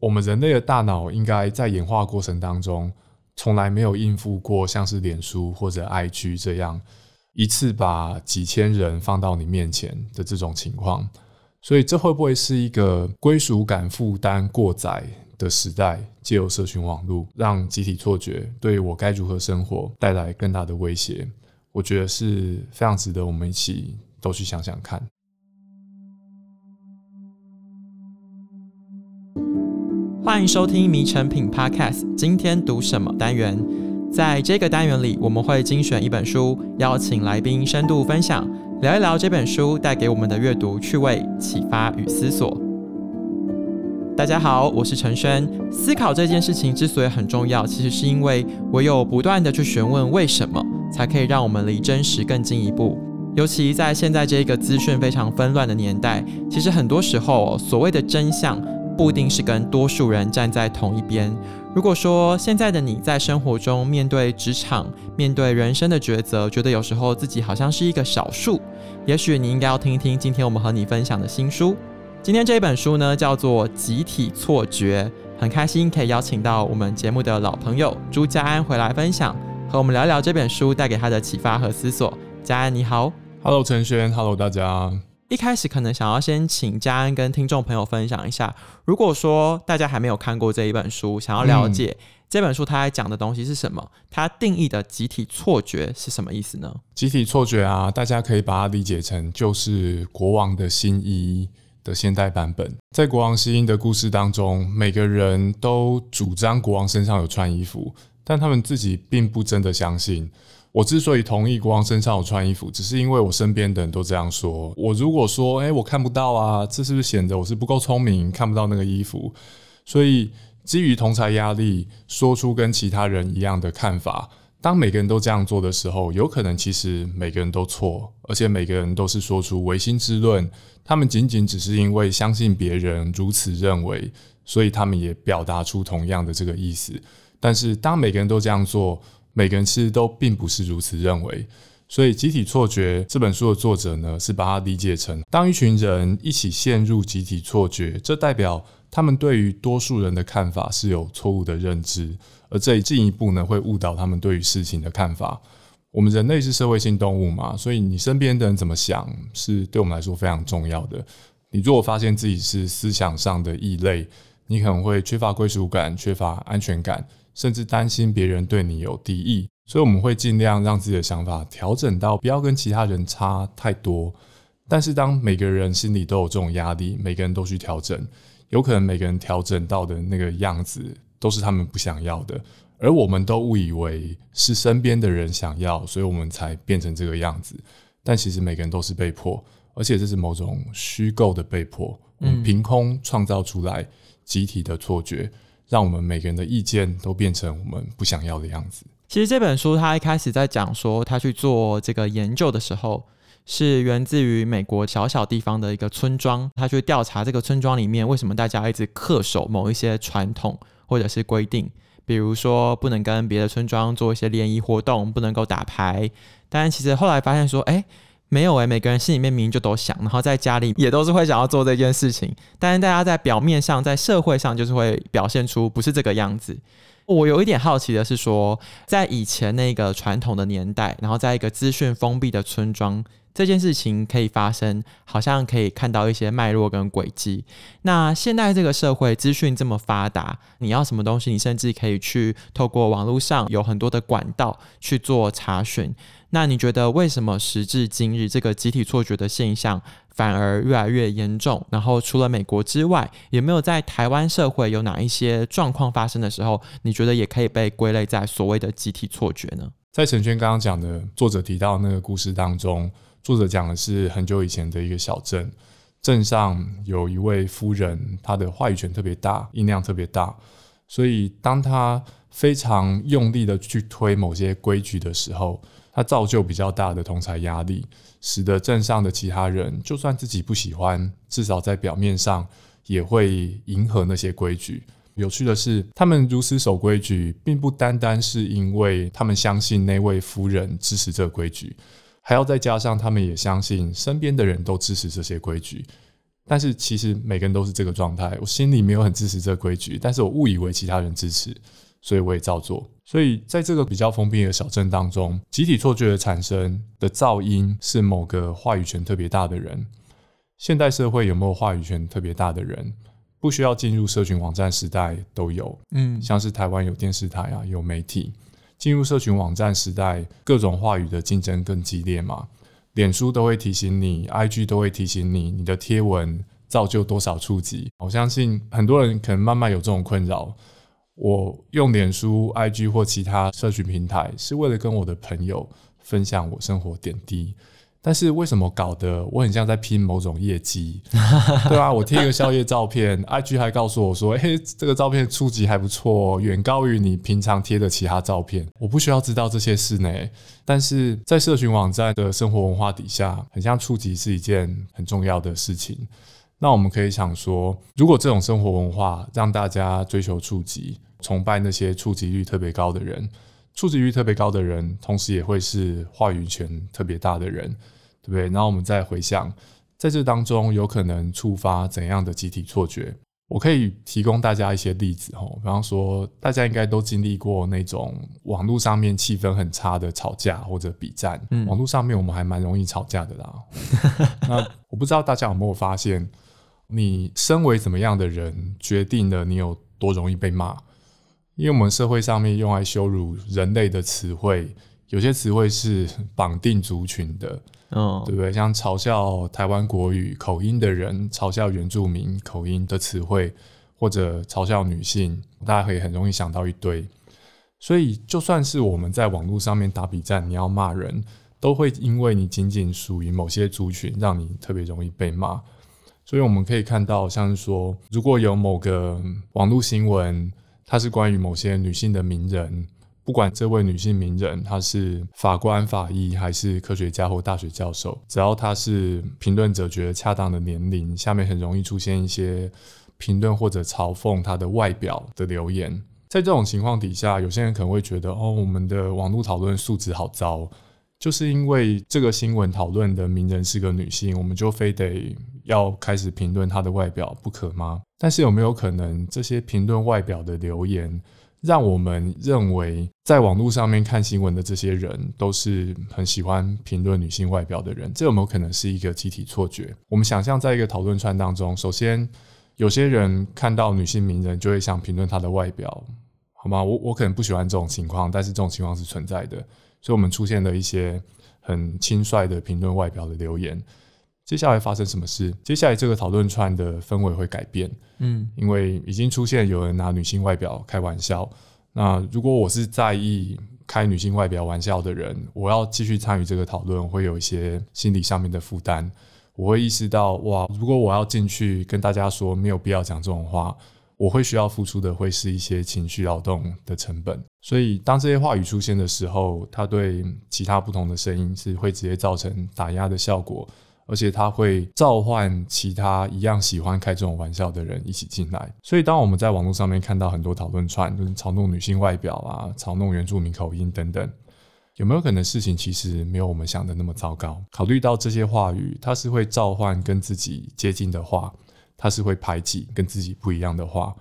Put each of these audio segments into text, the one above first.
我们人类的大脑应该在演化过程当中，从来没有应付过像是脸书或者 IG 这样一次把几千人放到你面前的这种情况。所以，这会不会是一个归属感负担过载的时代？借由社群网络，让集体错觉对我该如何生活带来更大的威胁？我觉得是非常值得我们一起都去想想看。欢迎收听《迷成品 Podcast》，今天读什么单元？在这个单元里，我们会精选一本书，邀请来宾深度分享，聊一聊这本书带给我们的阅读趣味、启发与思索。大家好，我是陈轩。思考这件事情之所以很重要，其实是因为唯有不断地去询问为什么，才可以让我们离真实更进一步。尤其在现在这个资讯非常纷乱的年代，其实很多时候所谓的真相，不一定是跟多数人站在同一边。如果说现在的你在生活中面对职场、面对人生的抉择，觉得有时候自己好像是一个少数，也许你应该要听一听今天我们和你分享的新书。今天这一本书呢，叫做《集体错觉》，很开心可以邀请到我们节目的老朋友朱家安回来分享，和我们聊聊这本书带给他的启发和思索。家安你好，Hello 承轩，Hello 大家。一开始可能想要先请家安跟听众朋友分享一下，如果说大家还没有看过这一本书，想要了解这本书它在讲的东西是什么，它定义的集体错觉是什么意思呢？集体错觉啊，大家可以把它理解成就是国王的新衣的现代版本。在国王新衣的故事当中，每个人都主张国王身上有穿衣服，但他们自己并不真的相信。我之所以同意国王身上有穿衣服，只是因为我身边的人都这样说。我如果说，哎，我看不到啊，这是不是显得我是不够聪明，看不到那个衣服？所以基于同侪压力，说出跟其他人一样的看法。当每个人都这样做的时候，有可能其实每个人都错，而且每个人都是说出唯心之论。他们仅仅只是因为相信别人如此认为，所以他们也表达出同样的这个意思。但是当每个人都这样做，每个人其实都并不是如此认为，所以集体错觉这本书的作者呢，是把它理解成，当一群人一起陷入集体错觉，这代表他们对于多数人的看法是有错误的认知，而这进一步呢，会误导他们对于事情的看法。我们人类是社会性动物嘛，所以你身边的人怎么想，是对我们来说非常重要的。你如果发现自己是思想上的异类，你可能会缺乏归属感，缺乏安全感。甚至担心别人对你有敌意，所以我们会尽量让自己的想法调整到不要跟其他人差太多。但是当每个人心里都有这种压力，每个人都去调整，有可能每个人调整到的那个样子都是他们不想要的，而我们都误以为是身边的人想要，所以我们才变成这个样子。但其实每个人都是被迫，而且这是某种虚构的被迫，嗯，凭空创造出来集体的错觉。让我们每个人的意见都变成我们不想要的样子。其实这本书他一开始在讲说，他去做这个研究的时候，是源自于美国小小地方的一个村庄，他去调查这个村庄里面为什么大家一直恪守某一些传统或者是规定，比如说不能跟别的村庄做一些联谊活动，不能够打牌。但其实后来发现说，哎。没有诶、每个人心里面明明就都想，然后在家里也都是会想要做这件事情，但是大家在表面上，在社会上就是会表现出不是这个样子。我有一点好奇的是说，在以前那个传统的年代，然后在一个资讯封闭的村庄。这件事情可以发生，好像可以看到一些脉络跟轨迹。那现在这个社会资讯这么发达，你要什么东西，你甚至可以去透过网络上有很多的管道去做查询。那你觉得为什么时至今日，这个集体错觉的现象反而越来越严重？然后除了美国之外，有没有在台湾社会有哪一些状况发生的时候，你觉得也可以被归类在所谓的集体错觉呢？在陈轩刚刚讲的作者提到那个故事当中。作者讲的是很久以前的一个小镇，镇上有一位夫人，她的话语权特别大，音量特别大，所以当她非常用力的去推某些规矩的时候，她造就比较大的同侪压力，使得镇上的其他人就算自己不喜欢，至少在表面上也会迎合那些规矩。有趣的是，他们如此守规矩，并不单单是因为他们相信那位夫人支持这规矩。还要再加上，他们也相信身边的人都支持这些规矩，但是其实每个人都是这个状态，我心里没有很支持这规矩，但是我误以为其他人支持，所以我也照做。所以在这个比较封闭的小镇当中，集体错觉的产生的噪音是某个话语权特别大的人。现代社会有没有话语权特别大的人？不需要进入社群网站时代都有，嗯，像是台湾有电视台啊，有媒体。进入社群网站时代，各种话语的竞争更激烈嘛。脸书都会提醒你，IG 都会提醒你，你的贴文造就多少触及。我相信很多人可能慢慢有这种困扰。我用脸书、IG 或其他社群平台，是为了跟我的朋友分享我生活点滴。但是为什么搞得我很像在拼某种业绩？对啊，我贴一个宵夜照片，IG 还告诉我说：“嘿，这个照片触及还不错，远高于你平常贴的其他照片。”我不需要知道这些事呢。但是在社群网站的生活文化底下，很像触及是一件很重要的事情。那我们可以想说，如果这种生活文化让大家追求触及，崇拜那些触及率特别高的人。触及率特别高的人，同时也会是话语权特别大的人，对不对？然后我们再回想，在这当中有可能触发怎样的集体错觉？我可以提供大家一些例子哦，比方说，大家应该都经历过那种网络上面气氛很差的吵架或者比战。嗯，网络上面我们还蛮容易吵架的啦。那我不知道大家有没有发现，你身为怎么样的人，决定了你有多容易被骂。因为我们社会上面用来羞辱人类的词汇，有些词汇是绑定族群的，嗯，对不对？像嘲笑台湾国语口音的人，嘲笑原住民口音的词汇，或者嘲笑女性，大家可以很容易想到一堆。所以，就算是我们在网络上面打比战，你要骂人，都会因为你仅仅属于某些族群，让你特别容易被骂。所以，我们可以看到，像是说，如果有某个网络新闻，它是关于某些女性的名人，不管这位女性名人她是法官、法医，还是科学家或大学教授，只要她是评论者觉得恰当的年龄，下面很容易出现一些评论或者嘲讽她的外表的留言。在这种情况底下，有些人可能会觉得，哦，我们的网络讨论素质好糟，就是因为这个新闻讨论的名人是个女性，我们就非得要开始评论她的外表不可吗？但是有没有可能，这些评论外表的留言，让我们认为在网络上面看新闻的这些人都是很喜欢评论女性外表的人？这有没有可能是一个集体错觉？我们想象在一个讨论串当中，首先有些人看到女性名人就会想评论她的外表，好吗？我我可能不喜欢这种情况，但是这种情况是存在的，所以我们出现了一些很轻率的评论外表的留言。接下来发生什么事？接下来这个讨论串的氛围会改变，嗯，因为已经出现有人拿女性外表开玩笑。那如果我是在意开女性外表玩笑的人，我要继续参与这个讨论，会有一些心理上面的负担。我会意识到，哇，如果我要进去跟大家说没有必要讲这种话，我会需要付出的会是一些情绪劳动的成本。所以，当这些话语出现的时候，它对其他不同的声音是会直接造成打压的效果。而且它会召唤其他一样喜欢开这种玩笑的人一起进来。所以，当我们在网络上面看到很多讨论串，就是嘲弄女性外表啊、嘲弄原住民口音等等，有没有可能事情其实没有我们想的那么糟糕？考虑到这些话语，它是会召唤跟自己接近的话，它是会排挤跟自己不一样的话。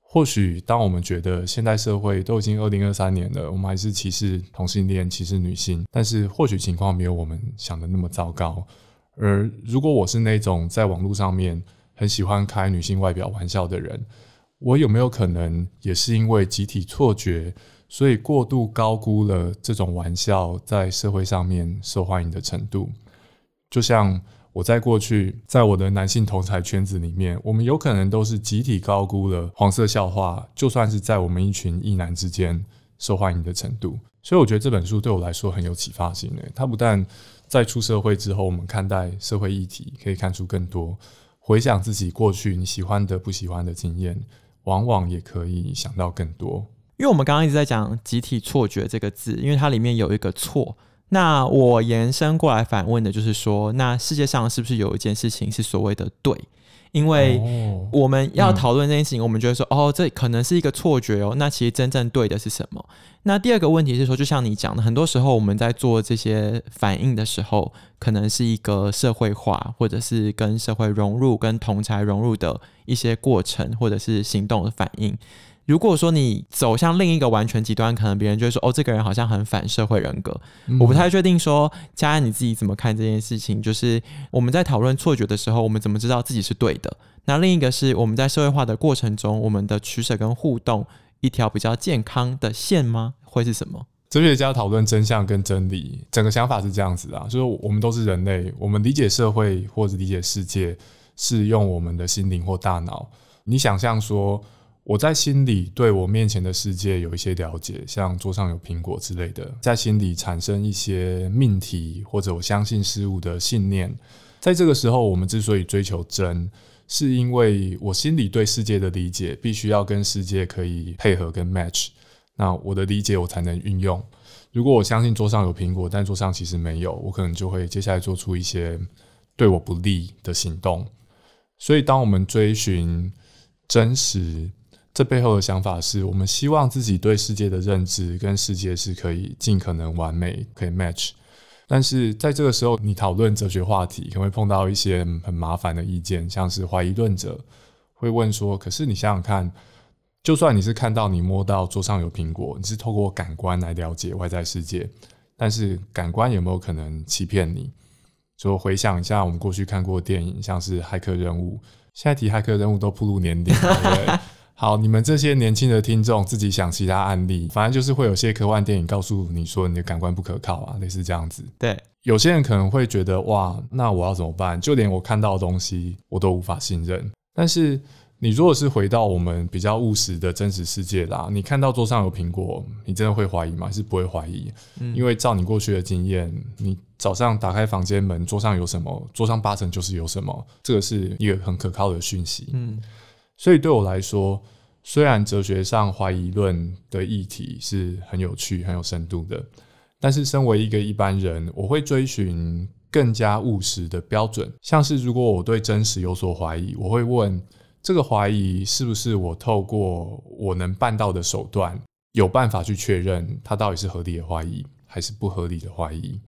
或许，当我们觉得现代社会都已经二零二三年了，我们还是歧视同性恋、歧视女性，但是或许情况没有我们想的那么糟糕。而如果我是那种在网络上面很喜欢开女性外表玩笑的人，我有没有可能也是因为集体错觉，所以过度高估了这种玩笑在社会上面受欢迎的程度？就像我在过去在我的男性同才圈子里面，我们有可能都是集体高估了黄色笑话，就算是在我们一群异男之间受欢迎的程度。所以我觉得这本书对我来说很有启发性诶，它不但在出社会之后，我们看待社会议题可以看出更多。回想自己过去你喜欢的、不喜欢的经验，往往也可以想到更多。因为我们刚刚一直在讲“集体错觉”这个字，因为它里面有一个“错”。那我延伸过来反问的就是说，那世界上是不是有一件事情是所谓的“对”？因为我们要讨论这件事情，哦嗯、我们觉得说，哦，这可能是一个错觉哦。那其实真正对的是什么？那第二个问题是说，就像你讲的，很多时候我们在做这些反应的时候，可能是一个社会化，或者是跟社会融入、跟同才融入的一些过程，或者是行动的反应。如果说你走向另一个完全极端，可能别人就会说：“哦，这个人好像很反社会人格。嗯”我不太确定说佳安你自己怎么看这件事情。就是我们在讨论错觉的时候，我们怎么知道自己是对的？那另一个是我们在社会化的过程中，我们的取舍跟互动，一条比较健康的线吗？会是什么？哲学家讨论真相跟真理，整个想法是这样子啊，就是我们都是人类，我们理解社会或者理解世界是用我们的心灵或大脑。你想象说。我在心里对我面前的世界有一些了解，像桌上有苹果之类的，在心里产生一些命题或者我相信事物的信念。在这个时候，我们之所以追求真，是因为我心里对世界的理解必须要跟世界可以配合跟 match，那我的理解我才能运用。如果我相信桌上有苹果，但桌上其实没有，我可能就会接下来做出一些对我不利的行动。所以，当我们追寻真实，这背后的想法是我们希望自己对世界的认知跟世界是可以尽可能完美，可以 match。但是在这个时候，你讨论哲学话题，可能会碰到一些很麻烦的意见，像是怀疑论者会问说：“可是你想想看，就算你是看到你摸到桌上有苹果，你是透过感官来了解外在世界，但是感官有没有可能欺骗你？”就回想一下我们过去看过的电影，像是《骇客任务》，现在提骇客任务都暴露年龄，对不对？好，你们这些年轻的听众自己想其他案例，反正就是会有些科幻电影告诉你说你的感官不可靠啊，类似这样子。对，有些人可能会觉得哇，那我要怎么办？就连我看到的东西我都无法信任。但是你如果是回到我们比较务实的真实世界啦，你看到桌上有苹果，你真的会怀疑吗？是不会怀疑？嗯，因为照你过去的经验，你早上打开房间门，桌上有什么？桌上八成就是有什么，这个是一个很可靠的讯息。嗯。所以对我来说，虽然哲学上怀疑论的议题是很有趣、很有深度的，但是身为一个一般人，我会追寻更加务实的标准。像是如果我对真实有所怀疑，我会问这个怀疑是不是我透过我能办到的手段，有办法去确认它到底是合理的怀疑还是不合理的怀疑。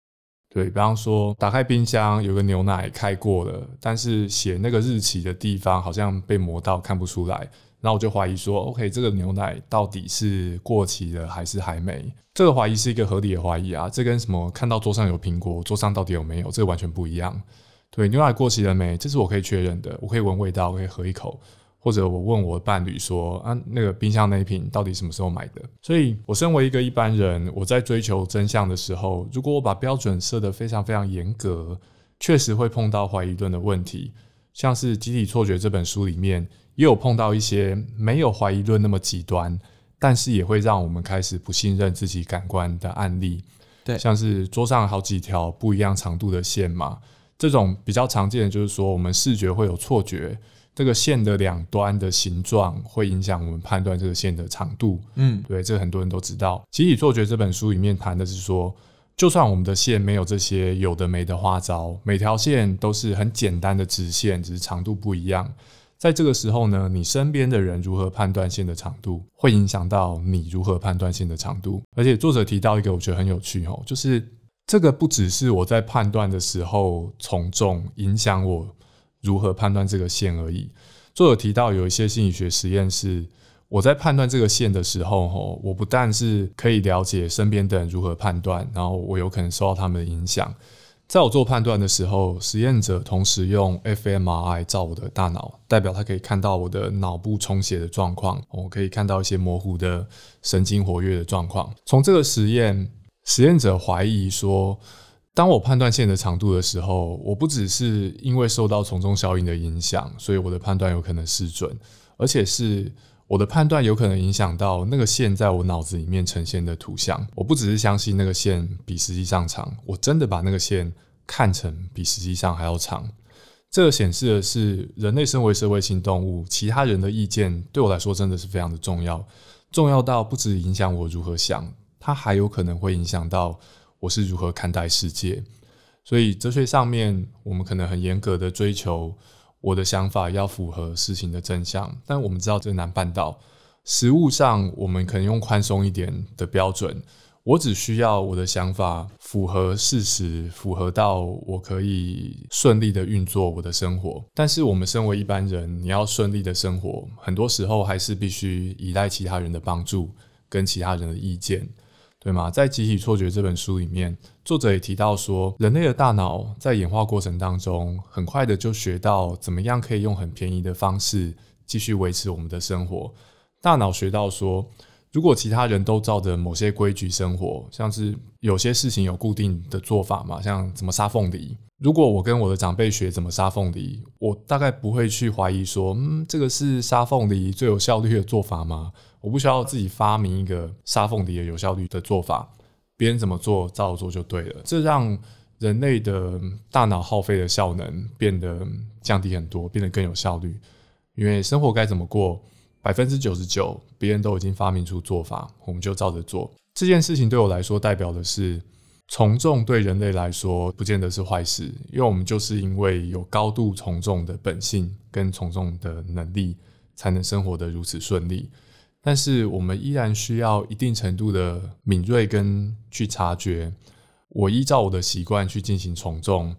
对，比方说，打开冰箱有个牛奶开过了，但是写那个日期的地方好像被磨到看不出来，那我就怀疑说，OK，这个牛奶到底是过期了还是还没？这个怀疑是一个合理的怀疑啊，这跟什么看到桌上有苹果，桌上到底有没有，这个完全不一样。对，牛奶过期了没？这是我可以确认的，我可以闻味道，我可以喝一口。或者我问我的伴侣说啊，那个冰箱那一瓶到底什么时候买的？所以，我身为一个一般人，我在追求真相的时候，如果我把标准设得非常非常严格，确实会碰到怀疑论的问题。像是《集体错觉》这本书里面，也有碰到一些没有怀疑论那么极端，但是也会让我们开始不信任自己感官的案例。对，像是桌上好几条不一样长度的线嘛，这种比较常见的就是说，我们视觉会有错觉。这个线的两端的形状会影响我们判断这个线的长度。嗯，对，这个很多人都知道。集体错觉这本书里面谈的是说，就算我们的线没有这些有的没的花招，每条线都是很简单的直线，只是长度不一样。在这个时候呢，你身边的人如何判断线的长度，会影响到你如何判断线的长度。而且作者提到一个我觉得很有趣哦，就是这个不只是我在判断的时候从众影响我。如何判断这个线而已。作者提到有一些心理学实验是，我在判断这个线的时候，吼，我不但是可以了解身边的人如何判断，然后我有可能受到他们的影响。在我做判断的时候，实验者同时用 fMRI 照我的大脑，代表他可以看到我的脑部充血的状况，我可以看到一些模糊的神经活跃的状况。从这个实验，实验者怀疑说，当我判断线的长度的时候，我不只是因为受到从众效应的影响，所以我的判断有可能失准，而且是我的判断有可能影响到那个线在我脑子里面呈现的图像。我不只是相信那个线比实际上长，我真的把那个线看成比实际上还要长。这显示的是，人类身为社会性动物，其他人的意见对我来说真的是非常的重要，重要到不止影响我如何想，它还有可能会影响到。我是如何看待世界？所以哲学上面，我们可能很严格的追求我的想法要符合事情的真相，但我们知道这难办到。实务上，我们可能用宽松一点的标准，我只需要我的想法符合事实，符合到我可以顺利的运作我的生活。但是我们身为一般人，你要顺利的生活，很多时候还是必须依赖其他人的帮助跟其他人的意见。对吗？在《集体错觉》这本书里面，作者也提到说，人类的大脑在演化过程当中，很快的就学到怎么样可以用很便宜的方式继续维持我们的生活。大脑学到说，如果其他人都照着某些规矩生活，像是有些事情有固定的做法嘛，像怎么杀凤梨。如果我跟我的长辈学怎么杀凤梨，我大概不会去怀疑说，嗯，这个是杀凤梨最有效率的做法吗？我不需要自己发明一个杀凤梨的有效率的做法，别人怎么做照做就对了。这让人类的大脑耗费的效能变得降低很多，变得更有效率。因为生活该怎么过，百分之九十九别人都已经发明出做法，我们就照着做。这件事情对我来说，代表的是从众对人类来说不见得是坏事，因为我们就是因为有高度从众的本性跟从众的能力，才能生活得如此顺利。但是我们依然需要一定程度的敏锐跟去察觉，我依照我的习惯去进行从众，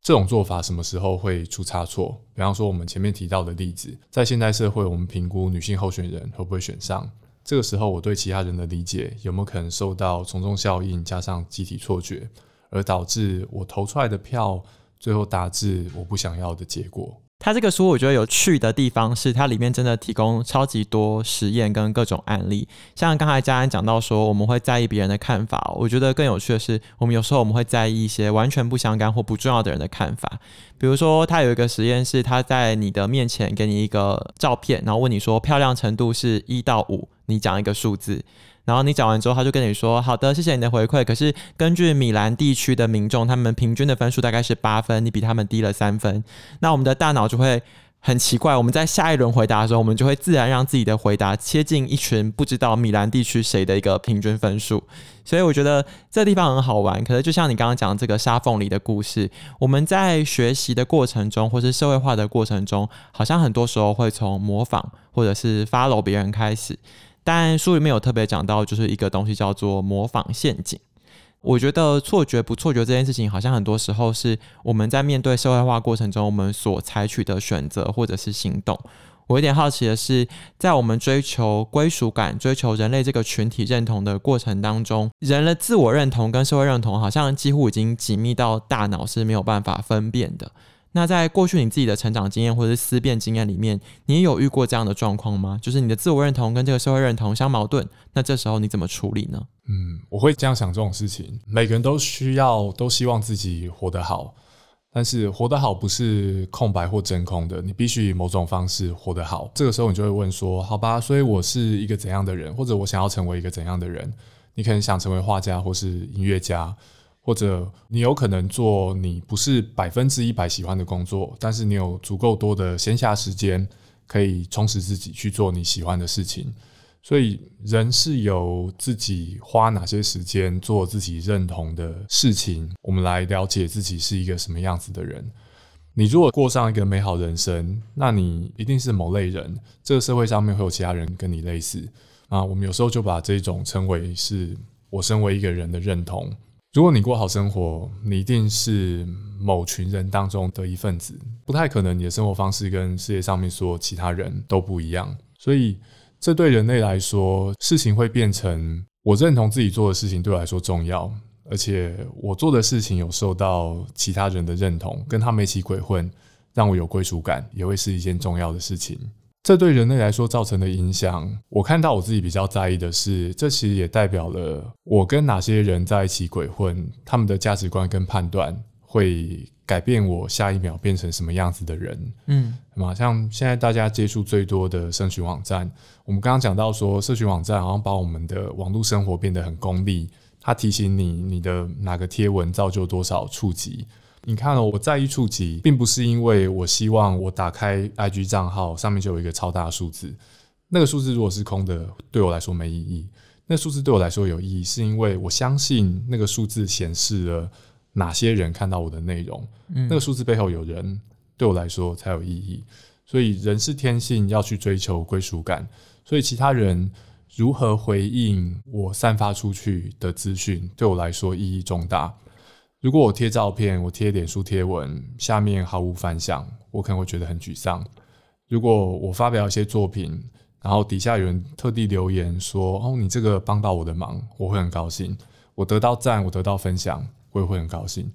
这种做法什么时候会出差错？比方说我们前面提到的例子，在现代社会，我们评估女性候选人会不会选上，这个时候我对其他人的理解有没有可能受到从众效应加上集体错觉，而导致我投出来的票最后达至我不想要的结果？他这个书我觉得有趣的地方是，它里面真的提供超级多实验跟各种案例。像刚才嘉安讲到说，我们会在意别人的看法，我觉得更有趣的是，我们有时候我们会在意一些完全不相干或不重要的人的看法。比如说，他有一个实验是，他在你的面前给你一个照片，然后问你说漂亮程度是一到五，你讲一个数字。然后你讲完之后，他就跟你说：“好的，谢谢你的回馈。可是根据米兰地区的民众，他们平均的分数大概是八分，你比他们低了三分。那我们的大脑就会很奇怪，我们在下一轮回答的时候，我们就会自然让自己的回答切近一群不知道米兰地区谁的一个平均分数。所以我觉得这地方很好玩。可是就像你刚刚讲这个沙缝里的故事，我们在学习的过程中，或是社会化的过程中，好像很多时候会从模仿或者是 follow 别人开始。”但书里面有特别讲到，就是一个东西叫做模仿陷阱。我觉得错觉不错觉这件事情，好像很多时候是我们在面对社会化过程中，我们所采取的选择或者是行动。我有点好奇的是，在我们追求归属感、追求人类这个群体认同的过程当中，人的自我认同跟社会认同，好像几乎已经紧密到大脑是没有办法分辨的。那在过去你自己的成长经验或者是思辨经验里面，你也有遇过这样的状况吗？就是你的自我认同跟这个社会认同相矛盾，那这时候你怎么处理呢？嗯，我会这样想这种事情。每个人都需要，都希望自己活得好，但是活得好不是空白或真空的，你必须以某种方式活得好。这个时候你就会问说：好吧，所以我是一个怎样的人，或者我想要成为一个怎样的人？你可能想成为画家或是音乐家。或者你有可能做你不是百分之一百喜欢的工作，但是你有足够多的闲暇时间可以充实自己去做你喜欢的事情。所以人是由自己花哪些时间做自己认同的事情，我们来了解自己是一个什么样子的人。你如果过上一个美好人生，那你一定是某类人。这个社会上面会有其他人跟你类似啊。我们有时候就把这种称为是我身为一个人的认同。如果你过好生活，你一定是某群人当中的一份子，不太可能你的生活方式跟世界上面所有其他人都不一样。所以，这对人类来说，事情会变成我认同自己做的事情对我来说重要，而且我做的事情有受到其他人的认同，跟他们一起鬼混，让我有归属感，也会是一件重要的事情。这对人类来说造成的影响，我看到我自己比较在意的是，这其实也代表了我跟哪些人在一起鬼混，他们的价值观跟判断会改变我下一秒变成什么样子的人。嗯，那么像现在大家接触最多的社群网站，我们刚刚讲到说，社群网站好像把我们的网络生活变得很功利，它提醒你你的哪个贴文造就多少触及。你看哦，我在意触及，并不是因为我希望我打开 IG 账号上面就有一个超大的数字。那个数字如果是空的，对我来说没意义。那数字对我来说有意义，是因为我相信那个数字显示了哪些人看到我的内容。嗯，那个数字背后有人，对我来说才有意义。所以人是天性要去追求归属感，所以其他人如何回应我散发出去的资讯，对我来说意义重大。如果我贴照片，我贴脸书贴文，下面毫无反响，我可能会觉得很沮丧。如果我发表一些作品，然后底下有人特地留言说：“哦，你这个帮到我的忙，我会很高兴。我得到赞，我得到分享，我也会很高兴。”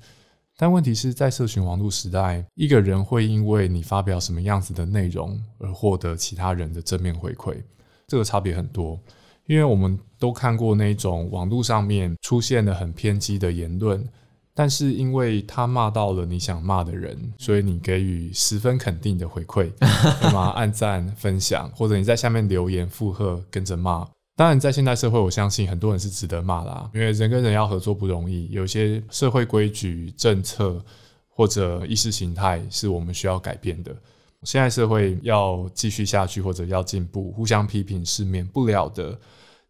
但问题是在社群网络时代，一个人会因为你发表什么样子的内容而获得其他人的正面回馈，这个差别很多。因为我们都看过那种网络上面出现了很偏激的言论，但是因为他骂到了你想骂的人，所以你给予十分肯定的回馈，对吗？按赞、分享，或者你在下面留言附和，跟着骂。当然，在现代社会，我相信很多人是值得骂啦，因为人跟人要合作不容易，有些社会规矩、政策或者意识形态是我们需要改变的。现在社会要继续下去或者要进步，互相批评是免不了的。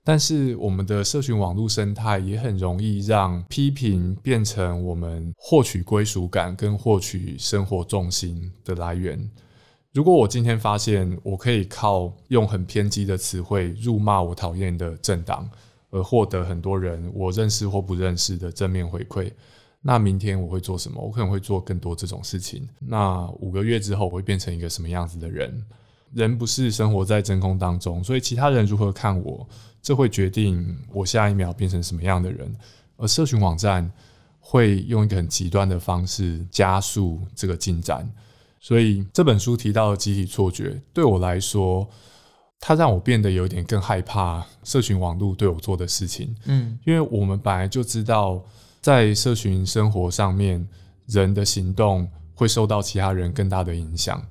但是，我们的社群网络生态也很容易让批评变成我们获取归属感跟获取生活重心的来源。如果我今天发现我可以靠用很偏激的词汇辱骂我讨厌的政党，而获得很多人我认识或不认识的正面回馈，那明天我会做什么？我可能会做更多这种事情。那五个月之后我会变成一个什么样子的人？人不是生活在真空当中，所以其他人如何看我，这会决定我下一秒变成什么样的人。而社群网站会用一个很极端的方式加速这个进展。所以这本书提到的集体错觉，对我来说，它让我变得有点更害怕社群网络对我做的事情。嗯，因为我们本来就知道，在社群生活上面，人的行动会受到其他人更大的影响。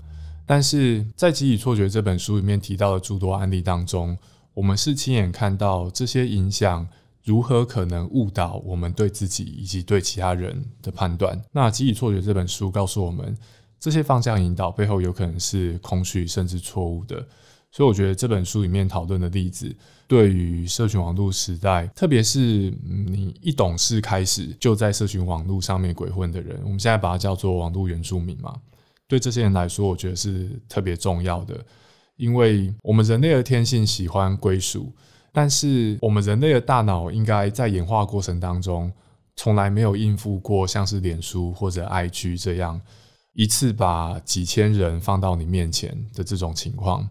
但是在集体错觉这本书里面提到的诸多案例当中，我们是亲眼看到这些影响如何可能误导我们对自己以及对其他人的判断。那集体错觉这本书告诉我们。这些方向引导背后有可能是空虚甚至错误的，所以我觉得这本书里面讨论的例子，对于社群网络时代，特别是你一懂事开始就在社群网络上面鬼混的人，我们现在把它叫做网络原住民嘛。对这些人来说，我觉得是特别重要的，因为我们人类的天性喜欢归属，但是我们人类的大脑应该在演化过程当中，从来没有应付过像是脸书或者 IG 这样。一次把几千人放到你面前的这种情况，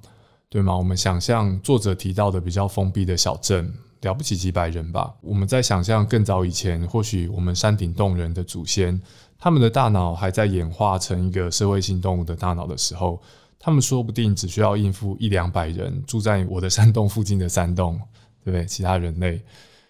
对吗？我们想象作者提到的比较封闭的小镇，了不起几百人吧。我们在想象更早以前，或许我们山顶洞人的祖先，他们的大脑还在演化成一个社会性动物的大脑的时候，他们说不定只需要应付一两百人住在我的山洞附近的山洞，对不对？其他人类，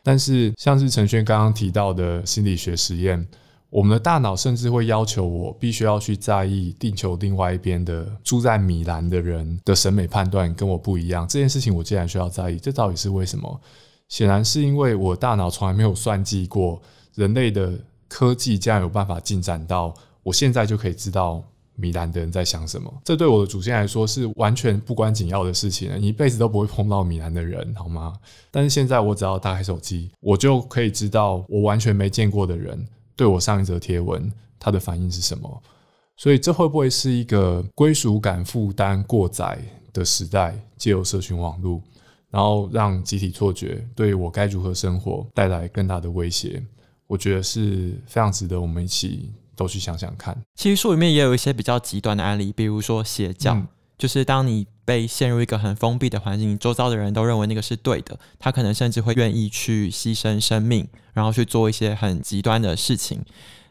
但是像是陈轩刚刚提到的心理学实验。我们的大脑甚至会要求我必须要去在意地球另外一边的住在米兰的人的审美判断跟我不一样。这件事情我竟然需要在意，这到底是为什么？显然是因为我大脑从来没有算计过，人类的科技竟然有办法进展到我现在就可以知道米兰的人在想什么。这对我的祖先来说是完全不关紧要的事情，你一辈子都不会碰到米兰的人，好吗？但是现在我只要打开手机，我就可以知道我完全没见过的人。对我上一则贴文，他的反应是什么？所以这会不会是一个归属感负担过载的时代？借由社群网络，然后让集体错觉对我该如何生活带来更大的威胁？我觉得是非常值得我们一起都去想想看。其实书里面也有一些比较极端的案例，比如说邪教。嗯就是当你被陷入一个很封闭的环境，周遭的人都认为那个是对的，他可能甚至会愿意去牺牲生命，然后去做一些很极端的事情。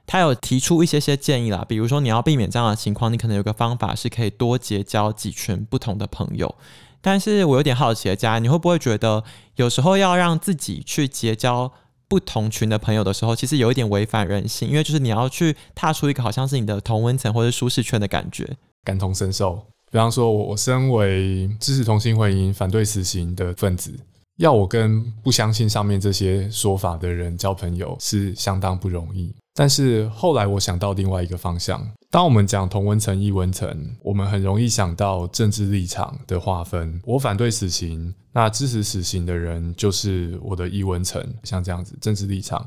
他有提出一些些建议啦，比如说你要避免这样的情况，你可能有个方法是可以多结交几群不同的朋友。但是我有点好奇的家，你会不会觉得有时候要让自己去结交不同群的朋友的时候，其实有一点违反人性，因为就是你要去踏出一个好像是你的同温层或者舒适圈的感觉，感同身受。比方说，我身为支持同性婚姻、反对死刑的分子，要我跟不相信上面这些说法的人交朋友是相当不容易。但是后来我想到另外一个方向，当我们讲同文层、异文层，我们很容易想到政治立场的划分。我反对死刑，那支持死刑的人就是我的异文层，像这样子政治立场。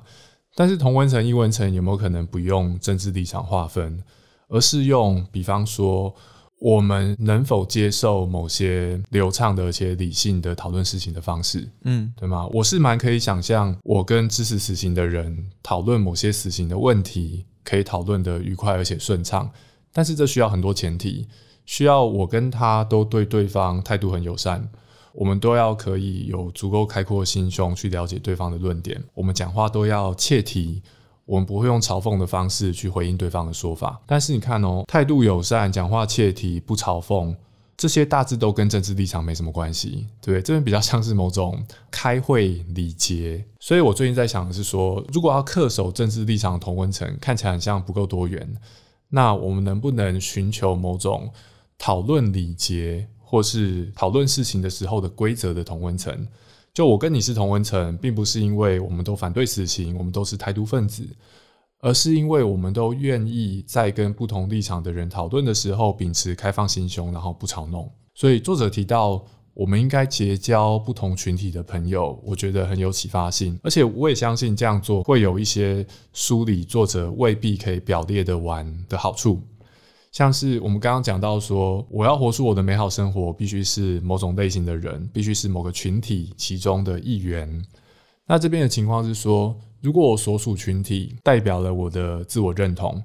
但是同文层、异文层有没有可能不用政治立场划分？而是用比方说我们能否接受某些流畅的而且理性的讨论事情的方式，嗯，对吗？我是蛮可以想象，我跟支持死刑的人讨论某些死刑的问题，可以讨论的愉快而且顺畅，但是这需要很多前提，需要我跟他都对对方态度很友善。我们都要可以有足够开阔的心胸去了解对方的论点。我们讲话都要切题，我们不会用嘲讽的方式去回应对方的说法。但是你看哦，态度友善，讲话切题，不嘲讽，这些大致都跟政治立场没什么关系，对不对？这边比较像是某种开会礼节。所以我最近在想的是说，如果要恪守政治立场的同温层，看起来很像不够多元，那我们能不能寻求某种讨论礼节？或是讨论事情的时候的规则的同温层，就我跟你是同文层，并不是因为我们都反对死刑，我们都是台独分子，而是因为我们都愿意在跟不同立场的人讨论的时候，秉持开放心胸，然后不嘲弄。所以作者提到，我们应该结交不同群体的朋友，我觉得很有启发性，而且我也相信这样做会有一些书里作者未必可以表列的完的好处。像是我们刚刚讲到说，我要活出我的美好生活，必须是某种类型的人，必须是某个群体其中的一员。那这边的情况是说，如果我所属群体代表了我的自我认同，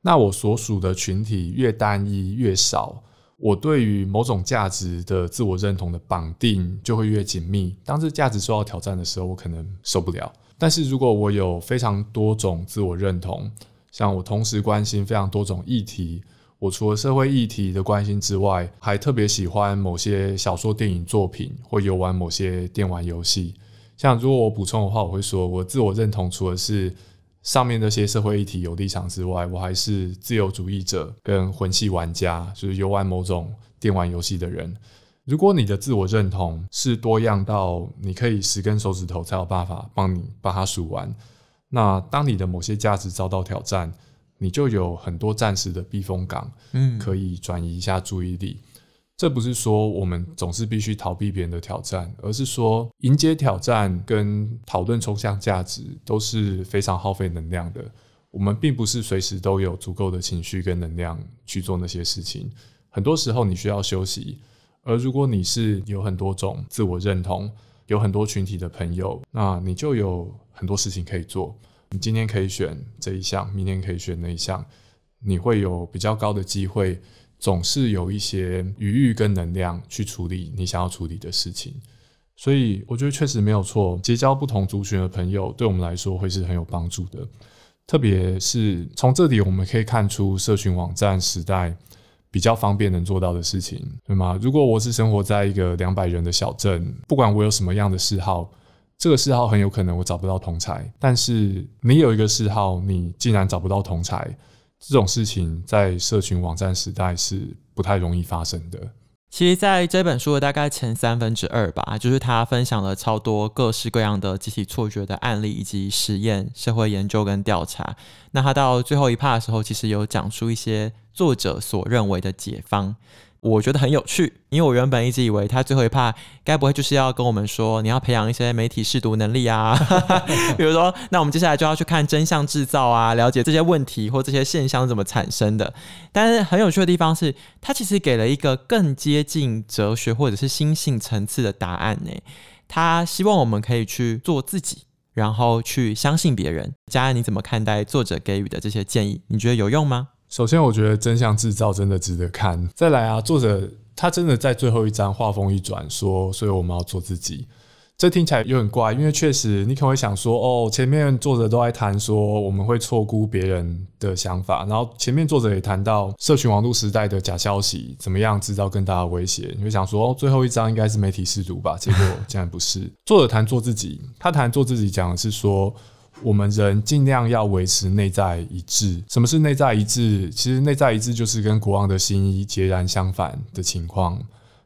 那我所属的群体越单一越少，我对于某种价值的自我认同的绑定就会越紧密。当这价值受到挑战的时候，我可能受不了。但是如果我有非常多种自我认同，像我同时关心非常多种议题。我除了社会议题的关心之外，还特别喜欢某些小说、电影作品，或游玩某些电玩游戏。像如果我补充的话，我会说，我自我认同除了是上面那些社会议题有立场之外，我还是自由主义者跟魂系玩家，就是游玩某种电玩游戏的人。如果你的自我认同是多样到你可以十根手指头才有办法帮你把它数完，那当你的某些价值遭到挑战，你就有很多暂时的避风港，嗯，可以转移一下注意力。嗯。这不是说我们总是必须逃避别人的挑战，而是说迎接挑战跟讨论抽象价值都是非常耗费能量的。我们并不是随时都有足够的情绪跟能量去做那些事情。很多时候你需要休息。而如果你是有很多种自我认同，有很多群体的朋友，那你就有很多事情可以做。你今天可以选这一项，明天可以选那一项，你会有比较高的机会，总是有一些余裕跟能量去处理你想要处理的事情。所以我觉得确实没有错，结交不同族群的朋友对我们来说会是很有帮助的。特别是从这里我们可以看出，社群网站时代比较方便能做到的事情，对吗？如果我是生活在一个两百人的小镇，不管我有什么样的嗜好。这个嗜好很有可能我找不到同才，但是你有一个嗜好，你竟然找不到同才，这种事情在社群网站时代是不太容易发生的。其实，在这本书的大概前三分之二吧，就是他分享了超多各式各样的集体错觉的案例以及实验、社会研究跟调查。那他到最后一 part 的时候，其实有讲出一些作者所认为的解方。我觉得很有趣，因为我原本一直以为他最后一趴该不会就是要跟我们说，你要培养一些媒体识读能力啊，比如说，那我们接下来就要去看真相制造啊，了解这些问题或这些现象怎么产生的。但是很有趣的地方是，他其实给了一个更接近哲学或者是心性层次的答案呢。他希望我们可以去做自己，然后去相信别人。佳安，你怎么看待作者给予的这些建议？你觉得有用吗？首先，我觉得真相制造真的值得看。再来啊，作者他真的在最后一章画风一转说，所以我们要做自己。这听起来有点怪，因为确实你可能会想说，哦，前面作者都在谈说我们会错估别人的想法，然后前面作者也谈到社群网络时代的假消息怎么样制造更大的威胁，你会想说，哦，最后一章应该是媒体识读吧？结果竟然不是。作者谈做自己，他谈做自己讲的是说。我们人尽量要维持内在一致。什么是内在一致？其实内在一致就是跟国王的新衣截然相反的情况。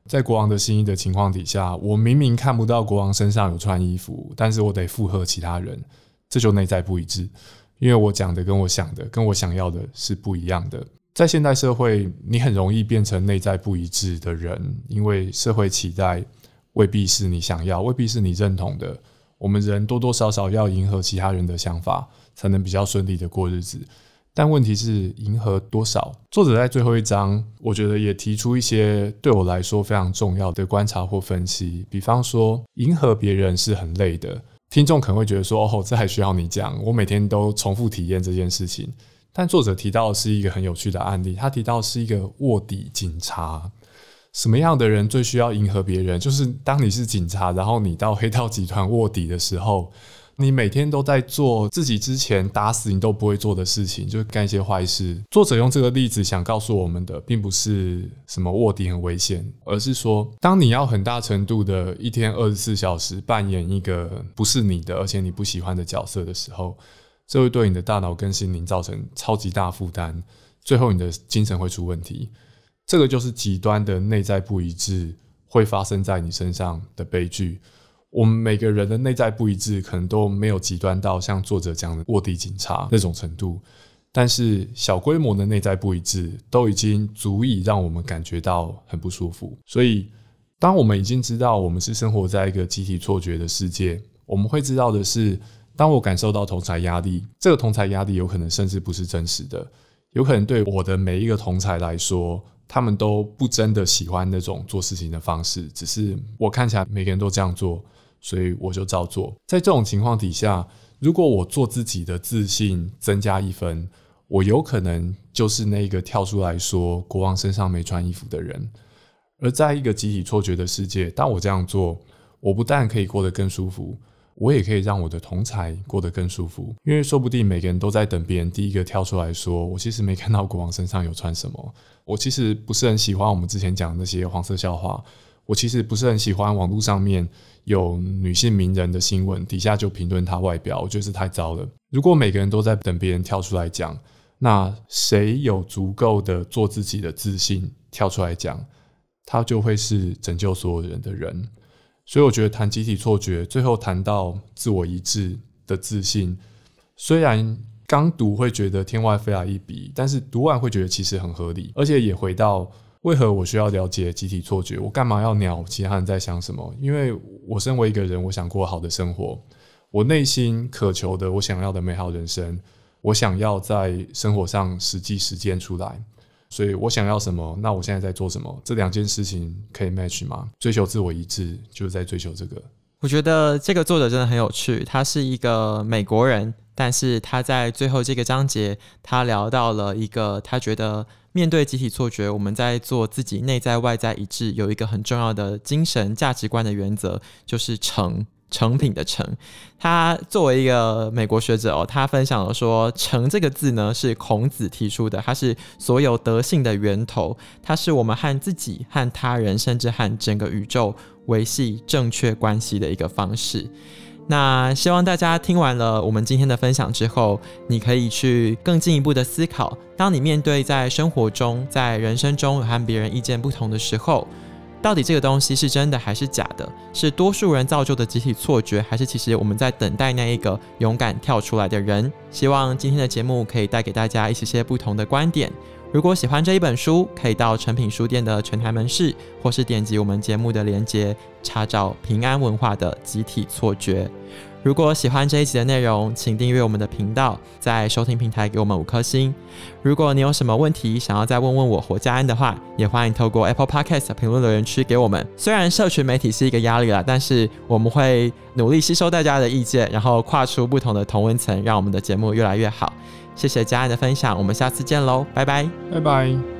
在国王的新衣的情况底下，我明明看不到国王身上有穿衣服，但是我得附和其他人，这就内在不一致。因为我讲的跟我想的、跟我想要的是不一样的。在现代社会，你很容易变成内在不一致的人，因为社会期待未必是你想要，未必是你认同的。我们人多多少少要迎合其他人的想法，才能比较顺利的过日子。但问题是迎合多少？作者在最后一章，我觉得也提出一些对我来说非常重要的观察或分析。比方说，迎合别人是很累的。听众可能会觉得说：“哦，这还需要你讲？我每天都重复体验这件事情。”但作者提到是一个很有趣的案例，他提到是一个卧底警察。什么样的人最需要迎合别人？就是当你是警察，然后你到黑道集团卧底的时候。你每天都在做自己之前打死你都不会做的事情，就是干一些坏事。作者用这个例子想告诉我们的，并不是什么卧底很危险，而是说，当你要很大程度的一天二十四小时扮演一个不是你的，而且你不喜欢的角色的时候，这会对你的大脑跟心灵造成超级大负担，最后你的精神会出问题。这个就是极端的内在不一致会发生在你身上的悲剧。我们每个人的内在不一致，可能都没有极端到像作者讲的卧底警察那种程度，但是小规模的内在不一致，都已经足以让我们感觉到很不舒服。所以，当我们已经知道我们是生活在一个集体错觉的世界，我们会知道的是，当我感受到同才压力，这个同才压力有可能甚至不是真实的，有可能对我的每一个同才来说，他们都不真的喜欢那种做事情的方式，只是我看起来每个人都这样做。所以我就照做。在这种情况底下，如果我做自己的自信增加一分，我有可能就是那个跳出来说国王身上没穿衣服的人。而在一个集体错觉的世界，当我这样做，我不但可以过得更舒服，我也可以让我的同才过得更舒服。因为说不定每个人都在等别人第一个跳出来说，我其实没看到国王身上有穿什么。我其实不是很喜欢我们之前讲的那些黄色笑话。我其实不是很喜欢网络上面有女性名人的新闻，底下就评论她外表，我觉得是太糟了。如果每个人都在等别人跳出来讲，那谁有足够的做自己的自信跳出来讲，他就会是拯救所有人的人。所以我觉得谈集体错觉，最后谈到自我一致的自信，虽然刚读会觉得天外飞来一笔，但是读完会觉得其实很合理，而且也回到。为何我需要了解集体错觉？我干嘛要鸟其他人在想什么？因为我身为一个人，我想过好的生活，我内心渴求的，我想要的美好人生，我想要在生活上实际实践出来。所以我想要什么？那我现在在做什么？这两件事情可以 match 吗？追求自我一致，就是在追求这个。我觉得这个作者真的很有趣，他是一个美国人，但是他在最后这个章节，他聊到了一个他觉得。面对集体错觉，我们在做自己内在外在一致，有一个很重要的精神价值观的原则，就是诚，成品的成。他作为一个美国学者哦，他分享了说，诚这个字呢是孔子提出的，它是所有德性的源头，它是我们和自己、和他人，甚至和整个宇宙维系正确关系的一个方式。那希望大家听完了我们今天的分享之后，你可以去更进一步的思考：当你面对在生活中、在人生中和别人意见不同的时候，到底这个东西是真的还是假的？是多数人造就的集体错觉，还是其实我们在等待那一个勇敢跳出来的人？希望今天的节目可以带给大家一些些不同的观点。如果喜欢这一本书，可以到诚品书店的全台门市，或是点击我们节目的链接，查找平安文化的集体错觉。如果喜欢这一集的内容，请订阅我们的频道，在收听平台给我们五颗星。如果你有什么问题想要再问问我或家安的话，也欢迎透过 Apple Podcast 评论留言区给我们。虽然社群媒体是一个压力啦，但是我们会努力吸收大家的意见，然后跨出不同的同温层，让我们的节目越来越好。谢谢家安的分享，我们下次见喽，拜拜，拜拜。